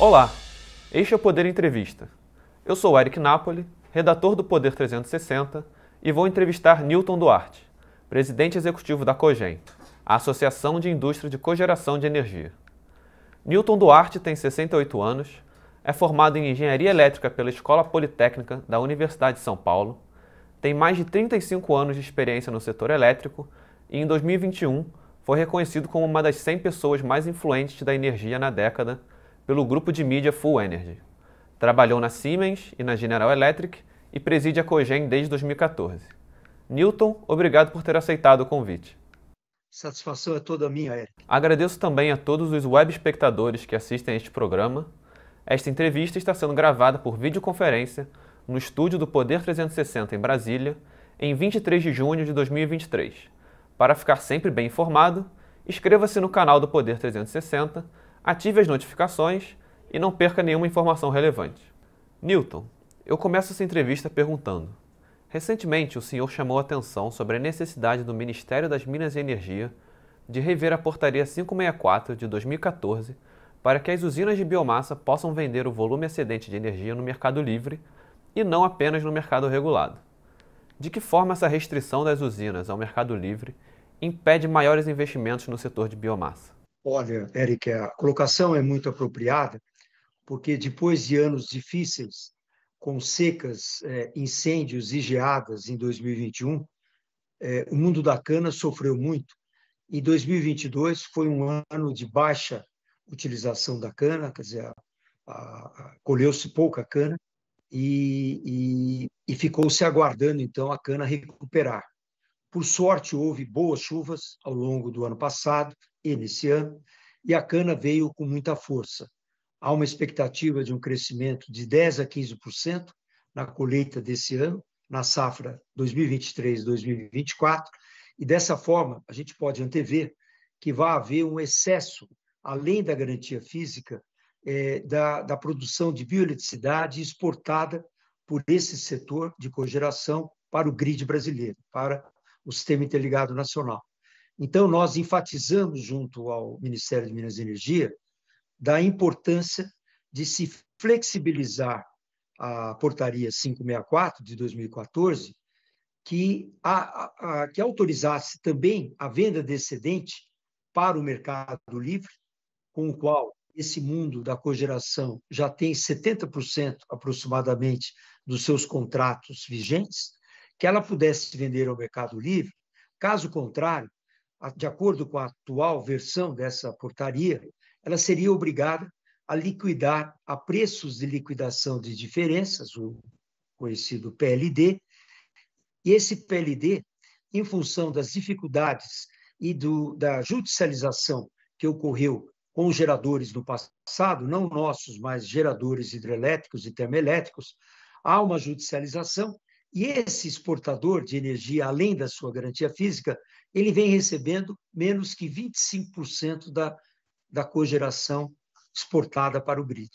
Olá, este é o Poder Entrevista. Eu sou Eric Napoli, redator do Poder 360, e vou entrevistar Newton Duarte, presidente executivo da COGEN, a Associação de Indústria de Cogeração de Energia. Newton Duarte tem 68 anos, é formado em Engenharia Elétrica pela Escola Politécnica da Universidade de São Paulo, tem mais de 35 anos de experiência no setor elétrico e, em 2021, foi reconhecido como uma das 100 pessoas mais influentes da energia na década pelo grupo de mídia Full Energy. Trabalhou na Siemens e na General Electric e preside a Cogen desde 2014. Newton, obrigado por ter aceitado o convite. Satisfação é toda minha, Eric. Agradeço também a todos os web espectadores que assistem a este programa. Esta entrevista está sendo gravada por videoconferência no estúdio do Poder 360 em Brasília, em 23 de junho de 2023. Para ficar sempre bem informado, inscreva-se no canal do Poder 360 ative as notificações e não perca nenhuma informação relevante. Newton, eu começo essa entrevista perguntando: recentemente o senhor chamou atenção sobre a necessidade do Ministério das Minas e Energia de rever a Portaria 564 de 2014 para que as usinas de biomassa possam vender o volume excedente de energia no mercado livre e não apenas no mercado regulado. De que forma essa restrição das usinas ao mercado livre impede maiores investimentos no setor de biomassa? Olha, Eric, a colocação é muito apropriada, porque depois de anos difíceis, com secas, é, incêndios e geadas em 2021, é, o mundo da cana sofreu muito. E 2022 foi um ano de baixa utilização da cana, quer dizer, colheu-se pouca cana e, e, e ficou-se aguardando, então, a cana recuperar. Por sorte, houve boas chuvas ao longo do ano passado e nesse ano, e a cana veio com muita força. Há uma expectativa de um crescimento de 10 a 15% na colheita desse ano, na safra 2023-2024, e dessa forma a gente pode antever que vai haver um excesso, além da garantia física, é, da, da produção de bioeletricidade exportada por esse setor de cogeração para o grid brasileiro, para o Sistema Interligado Nacional. Então, nós enfatizamos, junto ao Ministério de Minas e Energia, da importância de se flexibilizar a portaria 564 de 2014, que, a, a, que autorizasse também a venda de excedente para o mercado livre, com o qual esse mundo da cogeração já tem 70% aproximadamente dos seus contratos vigentes, que ela pudesse vender ao mercado livre. Caso contrário, de acordo com a atual versão dessa portaria, ela seria obrigada a liquidar a preços de liquidação de diferenças, o conhecido PLD, e esse PLD, em função das dificuldades e do, da judicialização que ocorreu com geradores no passado, não nossos, mas geradores hidrelétricos e termoelétricos, há uma judicialização e esse exportador de energia, além da sua garantia física, ele vem recebendo menos que 25% da, da cogeração exportada para o grid.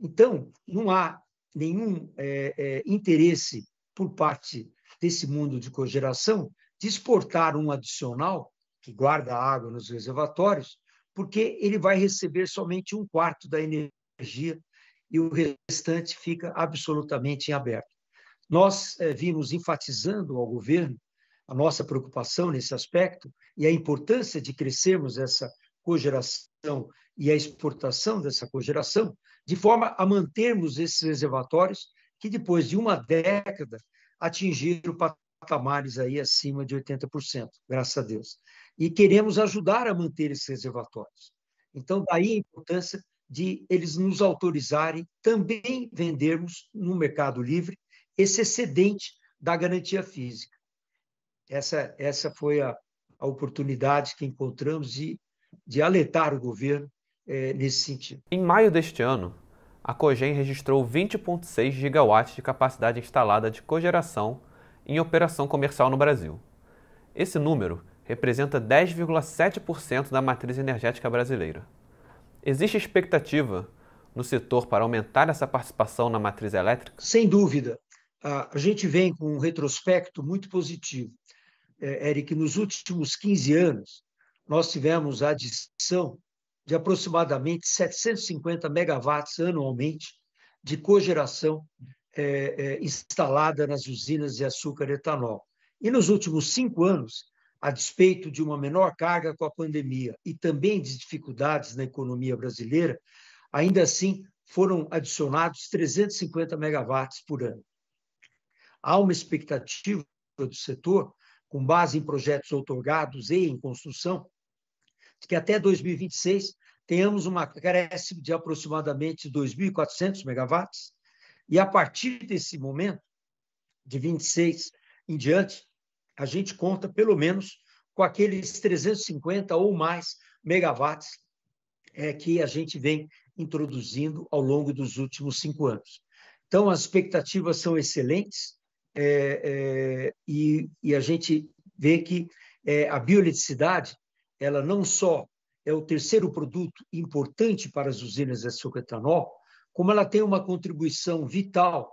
Então, não há nenhum é, é, interesse por parte desse mundo de cogeração de exportar um adicional que guarda água nos reservatórios, porque ele vai receber somente um quarto da energia e o restante fica absolutamente em aberto. Nós é, vimos enfatizando ao governo a nossa preocupação nesse aspecto e a importância de crescermos essa cogeração e a exportação dessa cogeração, de forma a mantermos esses reservatórios que, depois de uma década, atingiram patamares aí acima de 80%, graças a Deus. E queremos ajudar a manter esses reservatórios. Então, daí a importância de eles nos autorizarem também vendermos no mercado livre esse excedente da garantia física. Essa, essa foi a, a oportunidade que encontramos de, de alertar o governo é, nesse sentido. Em maio deste ano, a Cogen registrou 20,6 gigawatts de capacidade instalada de cogeração em operação comercial no Brasil. Esse número representa 10,7% da matriz energética brasileira. Existe expectativa no setor para aumentar essa participação na matriz elétrica? Sem dúvida a gente vem com um retrospecto muito positivo. É, Eric, nos últimos 15 anos, nós tivemos a adição de aproximadamente 750 megawatts anualmente de cogeração é, é, instalada nas usinas de açúcar e etanol. E nos últimos cinco anos, a despeito de uma menor carga com a pandemia e também de dificuldades na economia brasileira, ainda assim foram adicionados 350 megawatts por ano. Há uma expectativa do setor, com base em projetos outorgados e em construção, de que até 2026 tenhamos uma acréscimo de aproximadamente 2.400 megawatts, e a partir desse momento, de 26 em diante, a gente conta pelo menos com aqueles 350 ou mais megawatts é, que a gente vem introduzindo ao longo dos últimos cinco anos. Então, as expectativas são excelentes é, é, e, e, a gente vê que é, a bioeletricidade ela não só é o terceiro produto importante para as usinas de açúcar etanol, como ela tem uma contribuição vital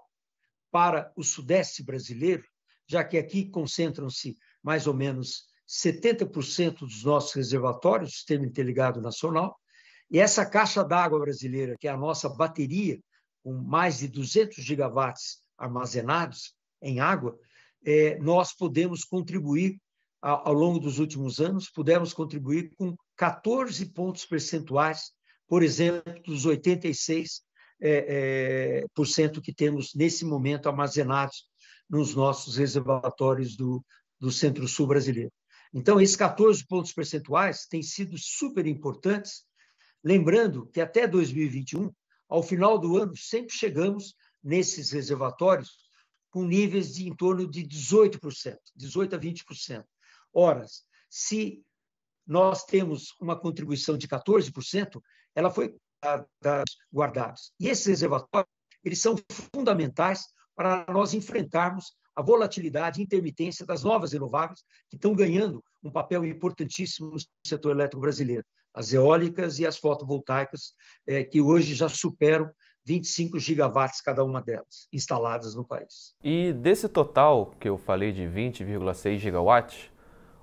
para o sudeste brasileiro, já que aqui concentram-se mais ou menos 70% dos nossos reservatórios Sistema Interligado Nacional, e essa caixa d'água brasileira, que é a nossa bateria, com mais de 200 gigawatts armazenados em água, é, nós podemos contribuir ao longo dos últimos anos, pudemos contribuir com 14 pontos percentuais, por exemplo, dos 86 é, é, por cento que temos nesse momento armazenados nos nossos reservatórios do, do Centro-Sul brasileiro. Então, esses 14 pontos percentuais têm sido super importantes, lembrando que até 2021, ao final do ano, sempre chegamos nesses reservatórios com níveis de em torno de 18%, 18 a 20%. Ora, se nós temos uma contribuição de 14%, ela foi guardada. E esses reservatórios, eles são fundamentais para nós enfrentarmos a volatilidade e intermitência das novas renováveis, que estão ganhando um papel importantíssimo no setor elétrico brasileiro. As eólicas e as fotovoltaicas, é, que hoje já superam 25 gigawatts cada uma delas, instaladas no país. E desse total que eu falei de 20,6 gigawatts,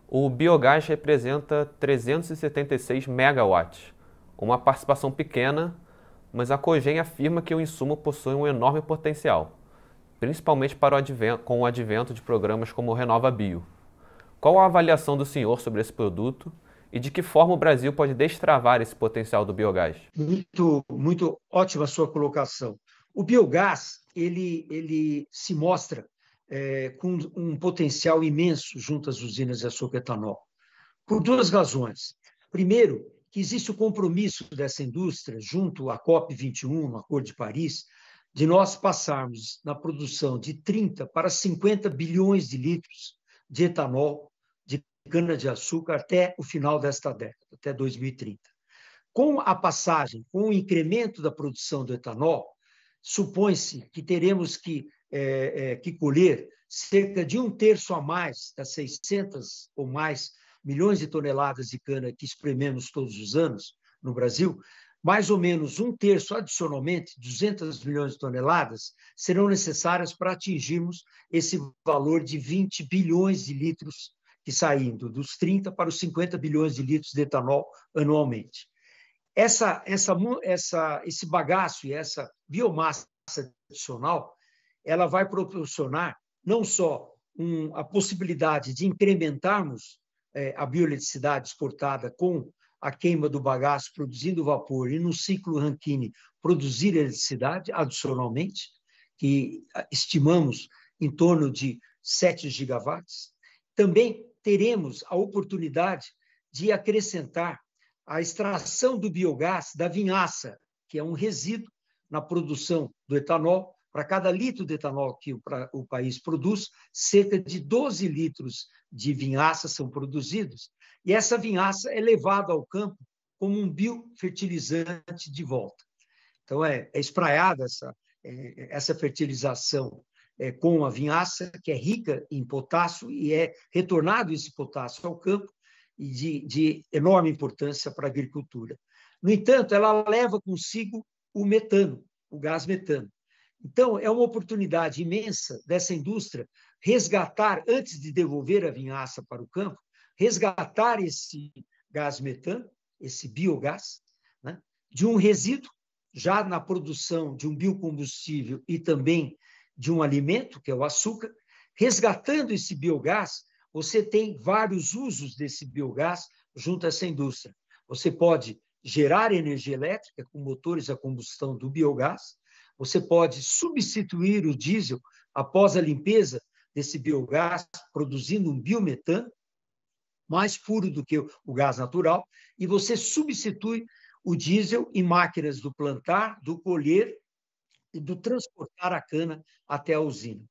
o biogás representa 376 megawatts, uma participação pequena, mas a Cogen afirma que o insumo possui um enorme potencial, principalmente para o advento, com o advento de programas como o Renova Bio. Qual a avaliação do senhor sobre esse produto e de que forma o Brasil pode destravar esse potencial do biogás? Muito, muito ótima sua colocação. O biogás ele, ele se mostra é, com um potencial imenso junto às usinas de açúcar etanol. Por duas razões. Primeiro, que existe o compromisso dessa indústria, junto à COP21, no Acordo de Paris, de nós passarmos na produção de 30 para 50 bilhões de litros de etanol cana-de-açúcar até o final desta década, até 2030. Com a passagem, com o incremento da produção do etanol, supõe-se que teremos que é, é, que colher cerca de um terço a mais das 600 ou mais milhões de toneladas de cana que esprememos todos os anos no Brasil, mais ou menos um terço adicionalmente, 200 milhões de toneladas, serão necessárias para atingirmos esse valor de 20 bilhões de litros que saindo dos 30 para os 50 bilhões de litros de etanol anualmente. Essa, essa, essa, esse bagaço e essa biomassa adicional ela vai proporcionar não só um, a possibilidade de incrementarmos é, a bioeletricidade exportada com a queima do bagaço produzindo vapor e no ciclo Rankine produzir eletricidade adicionalmente, que estimamos em torno de 7 gigawatts. Também teremos a oportunidade de acrescentar a extração do biogás da vinhaça, que é um resíduo na produção do etanol, para cada litro de etanol que o, pra, o país produz, cerca de 12 litros de vinhaça são produzidos. E essa vinhaça é levada ao campo como um biofertilizante de volta. Então, é, é espraiada essa, é, essa fertilização é, com a vinhaça, que é rica em potássio, e é retornado esse potássio ao campo, e de, de enorme importância para a agricultura. No entanto, ela leva consigo o metano, o gás metano. Então, é uma oportunidade imensa dessa indústria resgatar, antes de devolver a vinhaça para o campo, resgatar esse gás metano, esse biogás, de um resíduo, já na produção de um biocombustível e também de um alimento, que é o açúcar. Resgatando esse biogás, você tem vários usos desse biogás junto a essa indústria. Você pode gerar energia elétrica com motores a combustão do biogás, você pode substituir o diesel após a limpeza desse biogás, produzindo um biometano, mais puro do que o gás natural, e você substitui o diesel em máquinas do plantar, do colher do transportar a cana até a usina.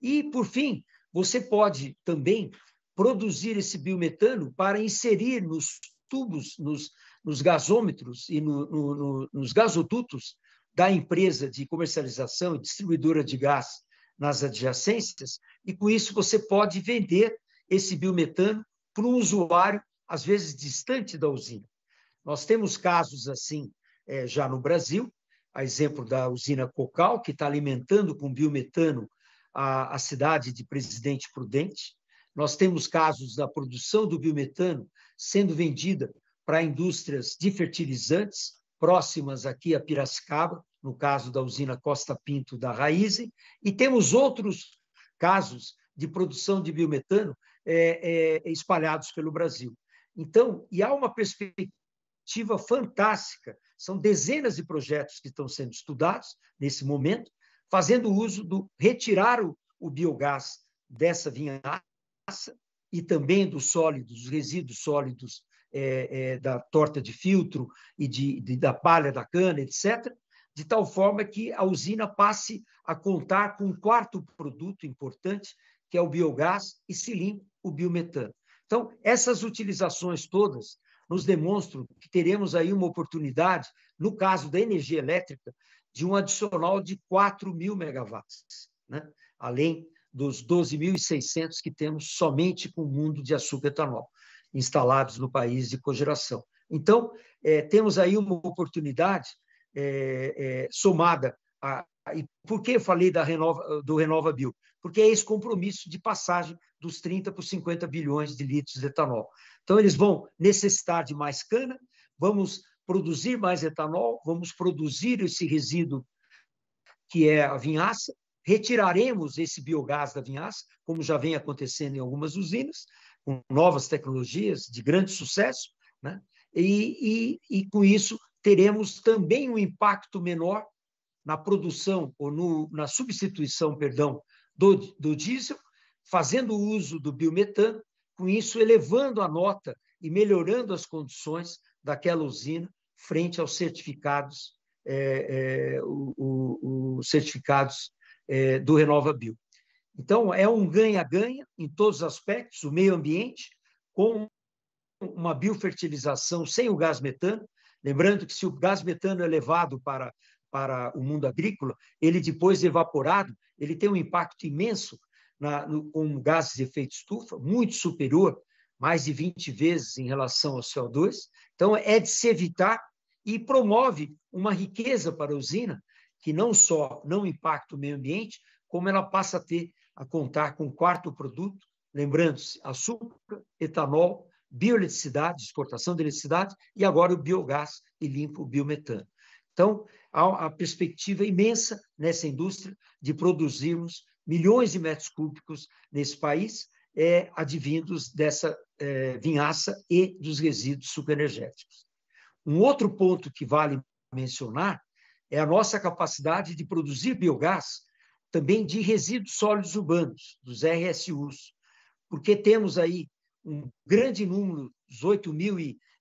E, por fim, você pode também produzir esse biometano para inserir nos tubos, nos, nos gasômetros e no, no, no, nos gasodutos da empresa de comercialização e distribuidora de gás nas adjacências, e com isso você pode vender esse biometano para um usuário, às vezes distante da usina. Nós temos casos assim é, já no Brasil, a exemplo da usina Cocal, que está alimentando com biometano a, a cidade de Presidente Prudente. Nós temos casos da produção do biometano sendo vendida para indústrias de fertilizantes próximas aqui a Piracicaba, no caso da usina Costa Pinto da Raizen, e temos outros casos de produção de biometano é, é, espalhados pelo Brasil. Então, e há uma perspectiva fantástica. São dezenas de projetos que estão sendo estudados nesse momento, fazendo uso do retirar o, o biogás dessa vinhaça e também dos sólidos, dos resíduos sólidos é, é, da torta de filtro e de, de, da palha da cana, etc., de tal forma que a usina passe a contar com um quarto produto importante, que é o biogás, e se limpe o biometano. Então, essas utilizações todas nos demonstram que teremos aí uma oportunidade, no caso da energia elétrica, de um adicional de 4 mil megawatts, né? além dos 12.600 que temos somente com o mundo de açúcar etanol, instalados no país de cogeração. Então, é, temos aí uma oportunidade é, é, somada a, e por que eu falei da Renova, do Renova Bio? Porque é esse compromisso de passagem dos 30 para os 50 bilhões de litros de etanol. Então, eles vão necessitar de mais cana, vamos produzir mais etanol, vamos produzir esse resíduo que é a vinhaça, retiraremos esse biogás da vinhaça, como já vem acontecendo em algumas usinas, com novas tecnologias de grande sucesso, né? e, e, e com isso teremos também um impacto menor na produção ou no, na substituição, perdão, do, do diesel, fazendo uso do biometano, com isso elevando a nota e melhorando as condições daquela usina frente aos certificados, é, é, os certificados é, do Renova Bio. Então, é um ganha-ganha em todos os aspectos, o meio ambiente, com uma biofertilização sem o gás metano, lembrando que se o gás metano é levado para, para o mundo agrícola, ele depois evaporado, ele tem um impacto imenso na, no, com gases de efeito estufa, muito superior, mais de 20 vezes em relação ao CO2. Então, é de se evitar e promove uma riqueza para a usina que não só não impacta o meio ambiente, como ela passa a ter a contar com o quarto produto, lembrando-se, açúcar, etanol, bioeletricidade, exportação de eletricidade e agora o biogás e limpo biometano. Então, há a perspectiva imensa nessa indústria de produzirmos milhões de metros cúbicos nesse país, é, advindos dessa é, vinhaça e dos resíduos superenergéticos. Um outro ponto que vale mencionar é a nossa capacidade de produzir biogás também de resíduos sólidos urbanos, dos RSUs, porque temos aí um grande número, os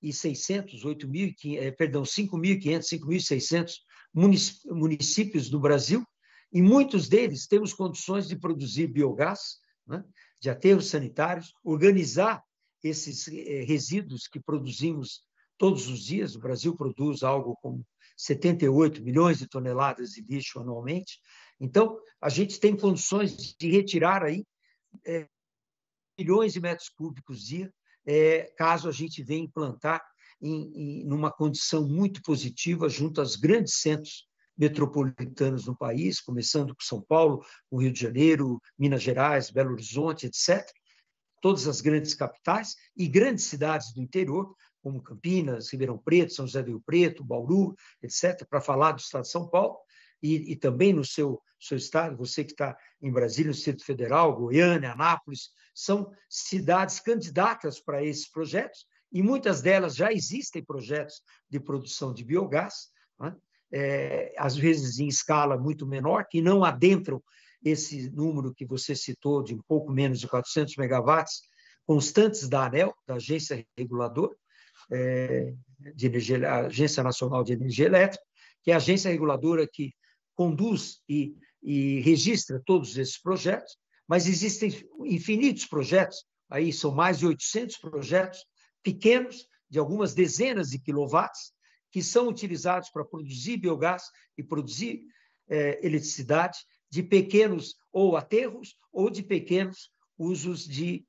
8.600, 8.500, eh, perdão, 5.500, 5.600 municípios do Brasil, e muitos deles temos condições de produzir biogás, né, de aterros sanitários, organizar esses eh, resíduos que produzimos todos os dias. O Brasil produz algo como 78 milhões de toneladas de lixo anualmente. Então, a gente tem condições de retirar aí é, milhões de metros cúbicos dia, é, caso a gente venha implantar em, em numa condição muito positiva junto aos grandes centros metropolitanos no país, começando com São Paulo, o Rio de Janeiro, Minas Gerais, Belo Horizonte, etc. Todas as grandes capitais e grandes cidades do interior, como Campinas, Ribeirão Preto, São José do Rio Preto, Bauru, etc., para falar do Estado de São Paulo, e, e também no seu, seu estado, você que está em Brasília, no Distrito Federal, Goiânia, Anápolis, são cidades candidatas para esses projetos, e muitas delas já existem projetos de produção de biogás, né? é, às vezes em escala muito menor, que não adentram esse número que você citou, de um pouco menos de 400 megawatts, constantes da ANEL, da Agência Reguladora, é, de energia, Agência Nacional de Energia Elétrica, que é a agência reguladora que conduz e, e registra todos esses projetos, mas existem infinitos projetos, aí são mais de 800 projetos pequenos, de algumas dezenas de quilowatts, que são utilizados para produzir biogás e produzir é, eletricidade de pequenos ou aterros ou de pequenos usos de,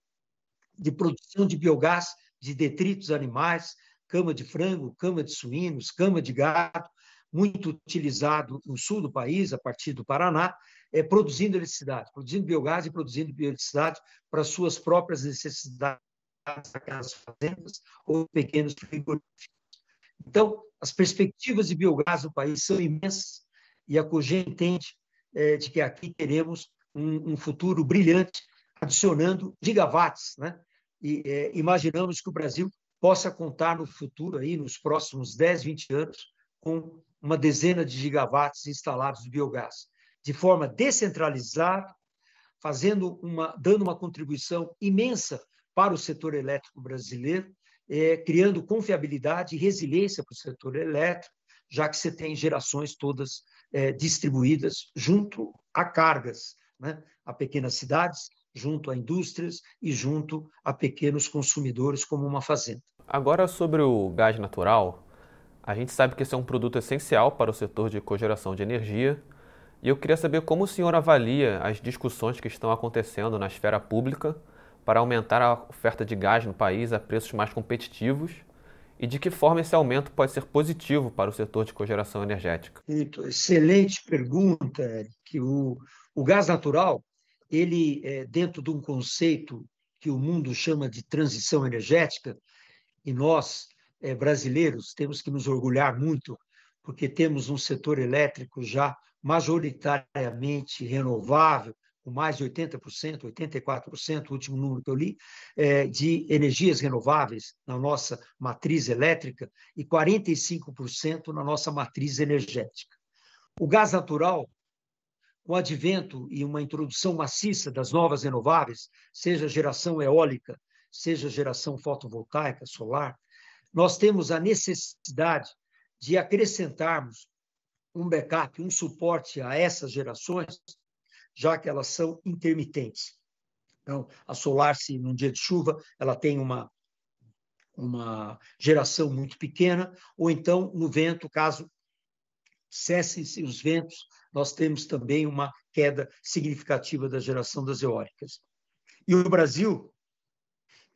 de produção de biogás de detritos animais, cama de frango, cama de suínos, cama de gado, muito utilizado no sul do país, a partir do Paraná, é, produzindo eletricidade, produzindo biogás e produzindo eletricidade para suas próprias necessidades, aquelas fazendas ou pequenos frigoríficos. Então, as perspectivas de biogás no país são imensas e a COGEN entende é, de que aqui teremos um, um, futuro brilhante, adicionando gigawatts. Né? E é, imaginamos que o Brasil possa contar no futuro, aí, nos próximos 10, 20 anos, com uma dezena de gigawatts instalados de biogás, de forma descentralizada, fazendo uma, dando uma contribuição imensa para o setor elétrico brasileiro, é, criando confiabilidade e resiliência para o setor elétrico, já que você tem gerações todas é, distribuídas junto a cargas, né? a pequenas cidades, junto a indústrias e junto a pequenos consumidores, como uma fazenda. Agora, sobre o gás natural, a gente sabe que esse é um produto essencial para o setor de cogeração de energia. E eu queria saber como o senhor avalia as discussões que estão acontecendo na esfera pública para aumentar a oferta de gás no país a preços mais competitivos e de que forma esse aumento pode ser positivo para o setor de cogeração energética. Excelente pergunta, que o, o gás natural, ele é dentro de um conceito que o mundo chama de transição energética, e nós é, brasileiros temos que nos orgulhar muito, porque temos um setor elétrico já majoritariamente renovável, com mais de 80%, 84%, o último número que eu li, é, de energias renováveis na nossa matriz elétrica e 45% na nossa matriz energética. O gás natural, com o advento e uma introdução maciça das novas renováveis, seja geração eólica, seja geração fotovoltaica, solar, nós temos a necessidade de acrescentarmos um backup, um suporte a essas gerações, já que elas são intermitentes. Então, a solar, se num dia de chuva, ela tem uma, uma geração muito pequena, ou então no vento, caso cessem-se os ventos, nós temos também uma queda significativa da geração das eólicas. E o Brasil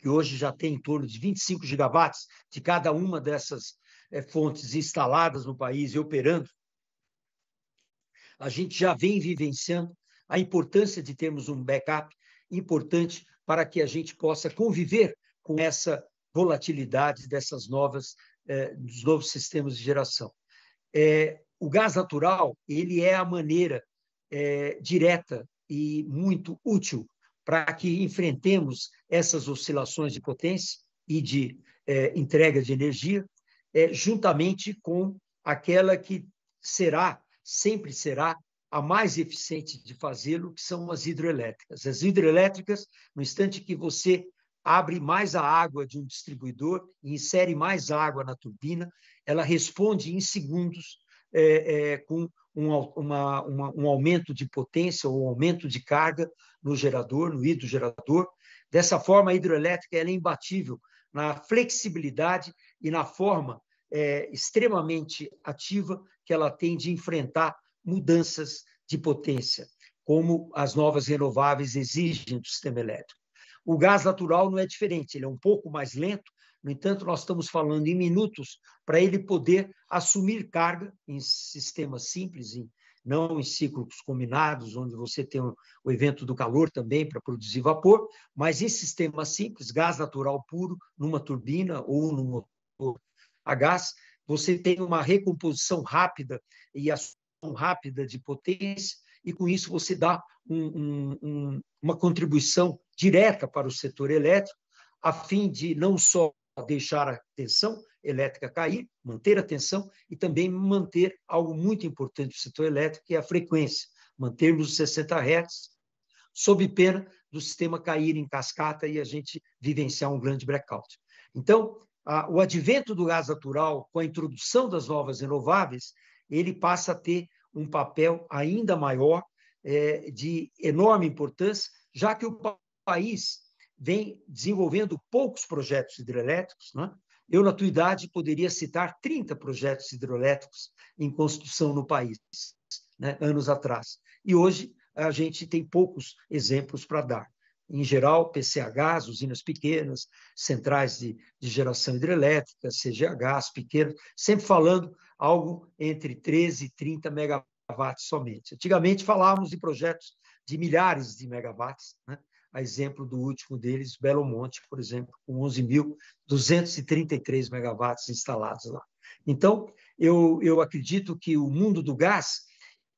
que hoje já tem em torno de 25 gigawatts de cada uma dessas é, fontes instaladas no país e operando, a gente já vem vivenciando a importância de termos um backup importante para que a gente possa conviver com essa volatilidade dessas novas é, dos novos sistemas de geração. É, o gás natural ele é a maneira é, direta e muito útil para que enfrentemos essas oscilações de potência e de é, entrega de energia, é, juntamente com aquela que será, sempre será, a mais eficiente de fazê-lo, que são as hidroelétricas. As hidroelétricas, no instante que você abre mais a água de um distribuidor e insere mais água na turbina, ela responde em segundos é, é, com um, uma, uma, um aumento de potência ou um aumento de carga no gerador, no hidrogerador. Dessa forma, a hidroelétrica é imbatível na flexibilidade e na forma é, extremamente ativa que ela tem de enfrentar mudanças de potência, como as novas renováveis exigem do sistema elétrico. O gás natural não é diferente, ele é um pouco mais lento, no entanto, nós estamos falando em minutos para ele poder assumir carga em sistemas simples, em, não em ciclos combinados, onde você tem o, o evento do calor também para produzir vapor, mas em sistemas simples, gás natural puro, numa turbina ou num a gás, você tem uma recomposição rápida e ação rápida de potência, e com isso você dá um, um, uma contribuição direta para o setor elétrico, a fim de não só deixar a tensão elétrica cair, manter a tensão e também manter algo muito importante para o setor elétrico, que é a frequência, mantermos os 60 Hz, sob pena do sistema cair em cascata e a gente vivenciar um grande blackout. Então, a, o advento do gás natural, com a introdução das novas renováveis, ele passa a ter um papel ainda maior, é, de enorme importância, já que o país vem desenvolvendo poucos projetos hidrelétricos. Né? Eu, na tua idade, poderia citar 30 projetos hidrelétricos em construção no país, né? anos atrás. E hoje a gente tem poucos exemplos para dar. Em geral, PCHs, usinas pequenas, centrais de, de geração hidrelétrica, CGHs pequenas, sempre falando algo entre 13 e 30 megawatts somente. Antigamente falávamos de projetos de milhares de megawatts, né? A exemplo do último deles, Belo Monte, por exemplo, com 11.233 megawatts instalados lá. Então, eu, eu acredito que o mundo do gás,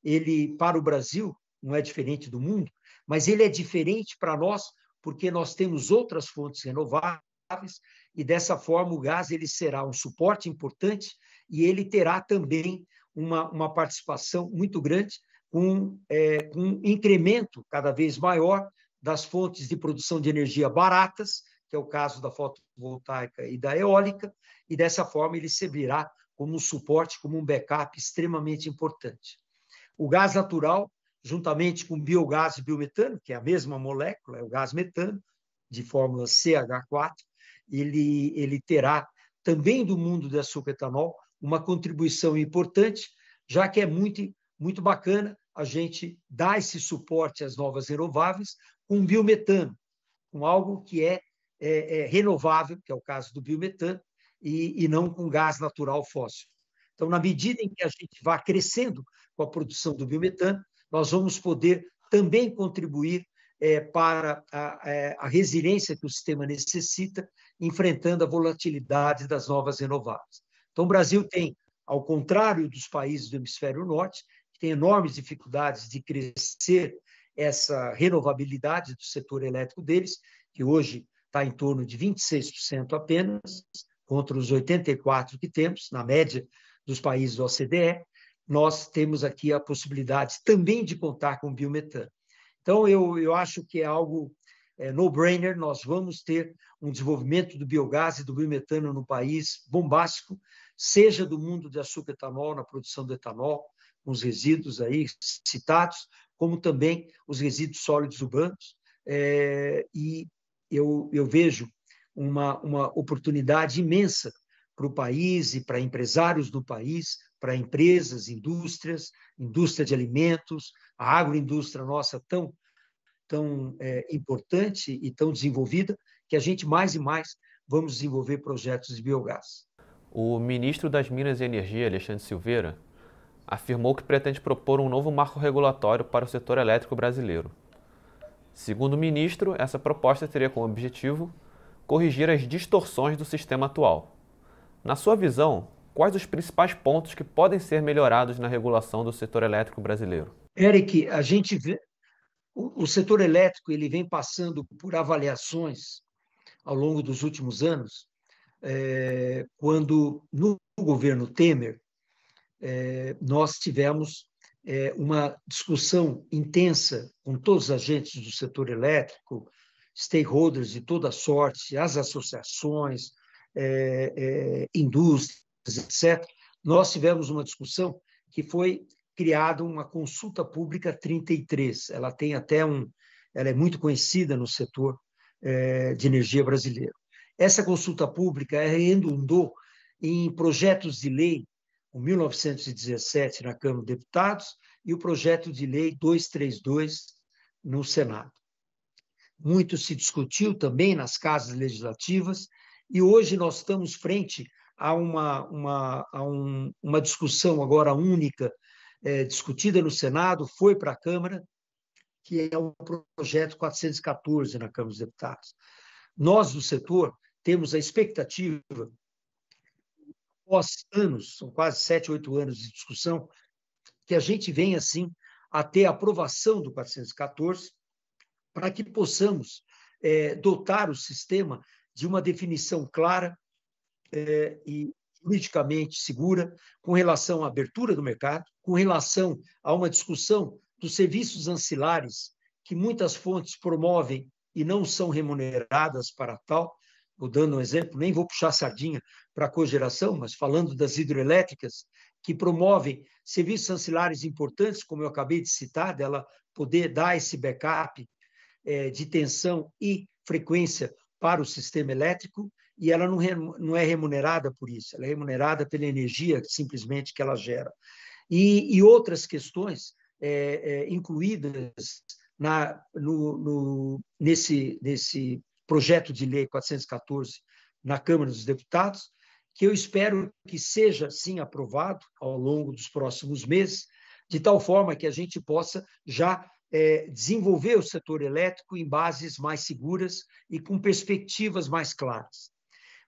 ele para o Brasil, não é diferente do mundo, mas ele é diferente para nós porque nós temos outras fontes renováveis e dessa forma o gás ele será um suporte importante e ele terá também uma, uma participação muito grande com, é, com um incremento cada vez maior das fontes de produção de energia baratas, que é o caso da fotovoltaica e da eólica, e dessa forma ele servirá como um suporte, como um backup extremamente importante. O gás natural, juntamente com biogás e biometano, que é a mesma molécula, é o gás metano, de fórmula CH4, ele, ele terá também do mundo do açúcar etanol uma contribuição importante, já que é muito, muito bacana a gente dar esse suporte às novas renováveis, com biometano, com algo que é, é, é renovável, que é o caso do biometano, e, e não com gás natural fóssil. Então, na medida em que a gente vá crescendo com a produção do biometano, nós vamos poder também contribuir é, para a, é, a, resiliência que o sistema necessita, enfrentando a volatilidade das novas renováveis. Então, o Brasil tem, ao contrário dos países do hemisfério norte, que tem enormes dificuldades de crescer essa renovabilidade do setor elétrico deles, que hoje está em torno de 26% apenas, contra os 84% que temos, na média dos países do OCDE, nós temos aqui a possibilidade também de contar com biometano. Então, eu, eu acho que é algo é, no-brainer, nós vamos ter um desenvolvimento do biogás e do biometano no país bombástico, seja do mundo de açúcar etanol, na produção do etanol, com os resíduos aí citados, como também os resíduos sólidos urbanos. É, e eu, eu vejo uma, uma oportunidade imensa para o país e para empresários do país, para empresas, indústrias, indústria de alimentos, a agroindústria nossa tão, tão é, importante e tão desenvolvida, que a gente mais e mais vamos desenvolver projetos de biogás. O ministro das Minas e Energia, Alexandre Silveira, afirmou que pretende propor um novo marco regulatório para o setor elétrico brasileiro. Segundo o ministro, essa proposta teria como objetivo corrigir as distorções do sistema atual. Na sua visão, quais os principais pontos que podem ser melhorados na regulação do setor elétrico brasileiro? Eric, a gente vê o, setor elétrico ele vem passando por avaliações ao longo dos últimos anos, é, quando no governo Temer é, nós tivemos é, uma discussão intensa com todos os agentes do setor elétrico, stakeholders de toda sorte, as associações, é, é indústrias, etc. Nós tivemos uma discussão que foi criada uma consulta pública 33. Ela tem até um, ela é muito conhecida no setor é, de energia brasileiro. Essa consulta pública redundou em projetos de lei o 1917 na Câmara dos Deputados e o projeto de lei 232 no Senado. Muito se discutiu também nas casas legislativas e hoje nós estamos frente a uma, uma, a um, uma discussão agora única, é, discutida no Senado, foi para a Câmara, que é o projeto 414 na Câmara dos Deputados. Nós, do setor, temos a expectativa após anos, são quase sete, oito anos de discussão, que a gente vem, assim, a ter a aprovação do 414 para que possamos é, dotar o sistema de uma definição clara é, e juridicamente segura com relação à abertura do mercado, com relação a uma discussão dos serviços ancilares que muitas fontes promovem e não são remuneradas para tal. Vou dando um exemplo, nem vou puxar sardinha para a cogeração, mas falando das hidroelétricas, que promovem serviços ancilares importantes, como eu acabei de citar, dela poder dar esse backup é, de tensão e frequência para o sistema elétrico, e ela não, não é remunerada por isso, ela é remunerada pela energia simplesmente que ela gera. E, e outras questões é, é, incluídas na, no, no, nesse, nesse projeto de lei 414 na Câmara dos Deputados, que eu espero que seja, sim, aprovado ao longo dos próximos meses, de tal forma que a gente possa já é, desenvolver o setor elétrico em bases mais seguras e com perspectivas mais claras.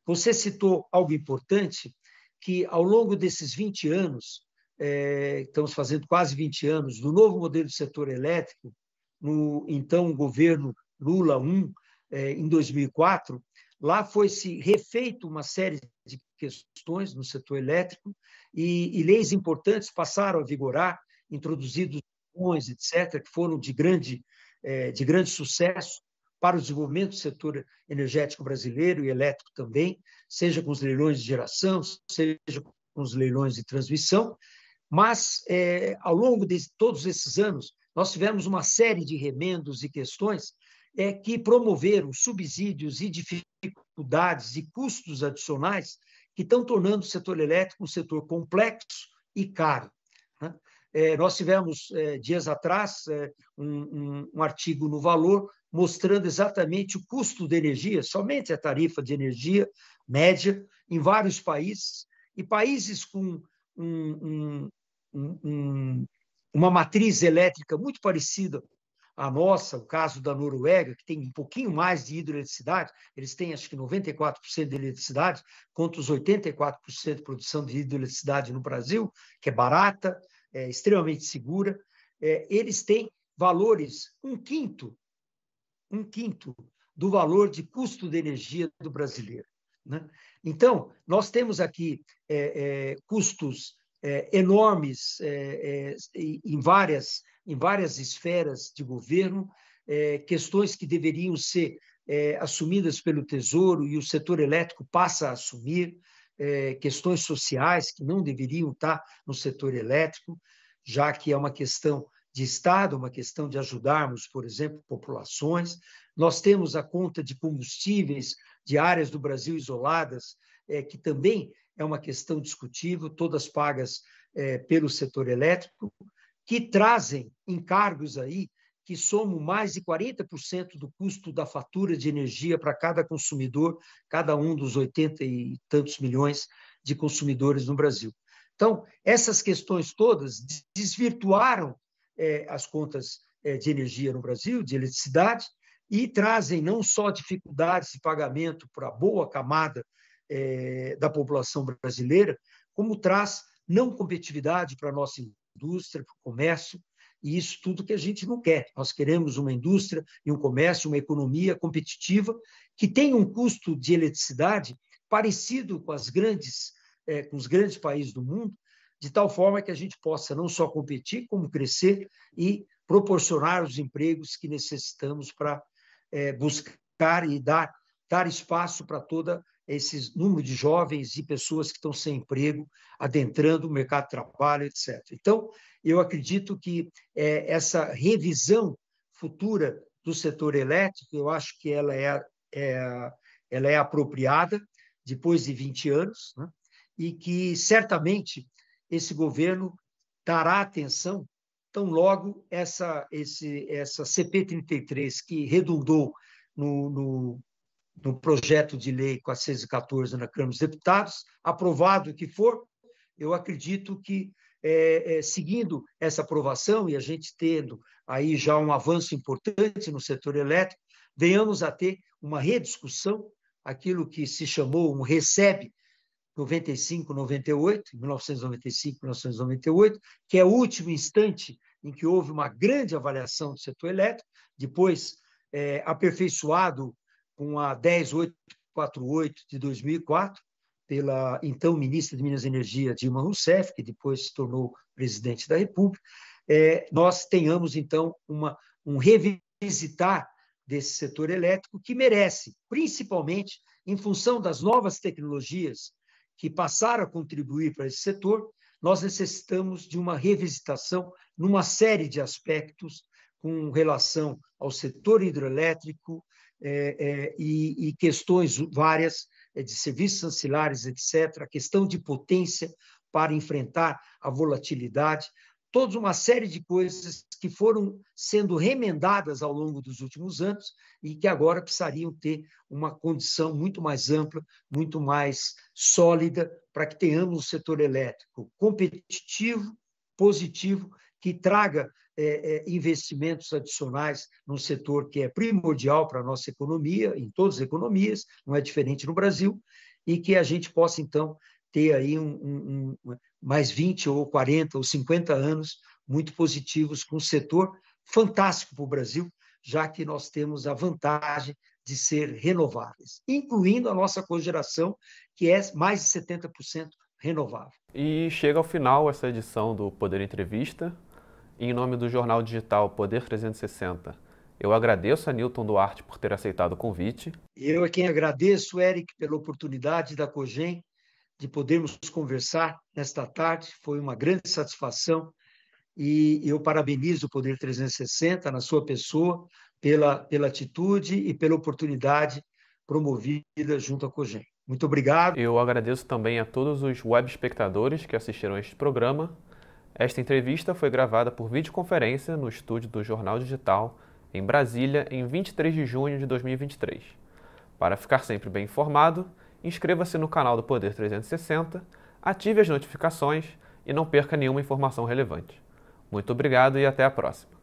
Você citou algo importante, que ao longo desses 20 anos, é, estamos fazendo quase 20 anos, do novo modelo do setor elétrico, no então governo Lula I, é, em 2004, lá foi-se refeito uma série de questões no setor elétrico e, e leis importantes passaram a vigorar, introduzidos etc., que foram de grande, é, de grande sucesso para o desenvolvimento do setor energético brasileiro e elétrico também, seja com os leilões de geração, seja com os leilões de transmissão. Mas, é, ao longo de todos esses anos, nós tivemos uma série de remendos e questões é, que promoveram subsídios e dificuldades e custos adicionais que estão tornando o setor elétrico um setor complexo e caro. Né? É, nós tivemos, é, dias atrás, é, um, um, um, artigo no Valor mostrando exatamente o custo de energia, somente a tarifa de energia média, em vários países, e países com um, uma matriz elétrica muito parecida à nossa, o caso da Noruega, que tem um pouquinho mais de hidroeletricidade, eles têm acho que 94% de eletricidade, contra os 84% de produção de hidroeletricidade no Brasil, que é barata, é, extremamente segura, é, eles têm valores um quinto, um quinto do valor de custo de energia do brasileiro. Né? Então, nós temos aqui é, é custos é, enormes é, em, várias, em várias esferas de governo, questões que deveriam ser assumidas pelo Tesouro e o setor elétrico passa a assumir, é, questões sociais que não deveriam estar no setor elétrico, já que é uma questão de Estado, uma questão de ajudarmos, por exemplo, populações. Nós temos a conta de combustíveis de áreas do Brasil isoladas, é, que também é uma questão discutível, todas pagas é, pelo setor elétrico, que trazem encargos aí que somam mais de 40% do custo da fatura de energia para cada consumidor, cada um dos 80 e tantos milhões de consumidores no Brasil. Então, essas questões todas desvirtuaram é, as contas é, de energia no Brasil, de eletricidade, e trazem não só dificuldades de pagamento para boa camada é, da população brasileira, como traz não competitividade para a nossa indústria, para o comércio, e isso tudo que a gente não quer. Nós queremos uma indústria e um comércio, uma economia competitiva que tenha um custo de eletricidade parecido com as grandes, é, com os grandes países do mundo, de tal forma que a gente possa não só competir, como crescer e proporcionar os empregos que necessitamos para é, buscar e dar, dar espaço para toda esse número de jovens e pessoas que estão sem emprego, adentrando o mercado de trabalho, etc. Então, eu acredito que é, essa revisão futura do setor elétrico, eu acho que ela é, é ela é apropriada depois de 20 anos, né? e que certamente esse governo dará atenção tão logo essa, esse, essa CP33 que redundou no, no, no projeto de lei 414 na Câmara dos Deputados, aprovado que for, eu acredito que, é, é, seguindo essa aprovação e a gente tendo aí já um avanço importante no setor elétrico, venhamos a ter uma rediscussão, aquilo que se chamou um recebe 95, 98, 1995, 1998, que é o último instante em que houve uma grande avaliação do setor elétrico, depois é, aperfeiçoado com a 10848 de 2004, pela então ministra de Minas e Energia, Dilma Rousseff, que depois se tornou presidente da República, é, nós tenhamos, então, uma, um revisitar desse setor elétrico que merece, principalmente em função das novas tecnologias que passaram a contribuir para esse setor, nós necessitamos de uma revisitação numa série de aspectos com relação ao setor hidroelétrico é, é, e, e, questões várias é, de serviços ancilares, etc., a questão de potência para enfrentar a volatilidade, toda uma série de coisas que foram sendo remendadas ao longo dos últimos anos e que agora precisariam ter uma condição muito mais ampla, muito mais sólida, para que tenhamos um setor elétrico competitivo, positivo, que traga é, é, investimentos adicionais num setor que é primordial para a nossa economia, em todas as economias, não é diferente no Brasil, e que a gente possa, então, ter aí um, um, um, mais 20 ou 40 ou 50 anos muito positivos com um setor fantástico para o Brasil, já que nós temos a vantagem de ser renováveis, incluindo a nossa cogeração, que é mais de 70% renovável. E chega ao final essa edição do Poder Entrevista. Em nome do jornal digital Poder 360, eu agradeço a Newton Duarte por ter aceitado o convite. Eu é quem agradeço, Eric, pela oportunidade da COGEM de podermos conversar nesta tarde. Foi uma grande satisfação e eu parabenizo o Poder 360 na sua pessoa pela, pela atitude e pela oportunidade promovida junto à COGEM. Muito obrigado. Eu agradeço também a todos os web espectadores que assistiram a este programa. Esta entrevista foi gravada por videoconferência no estúdio do Jornal Digital, em Brasília, em 23 de junho de 2023. Para ficar sempre bem informado, inscreva-se no canal do Poder 360, ative as notificações e não perca nenhuma informação relevante. Muito obrigado e até a próxima.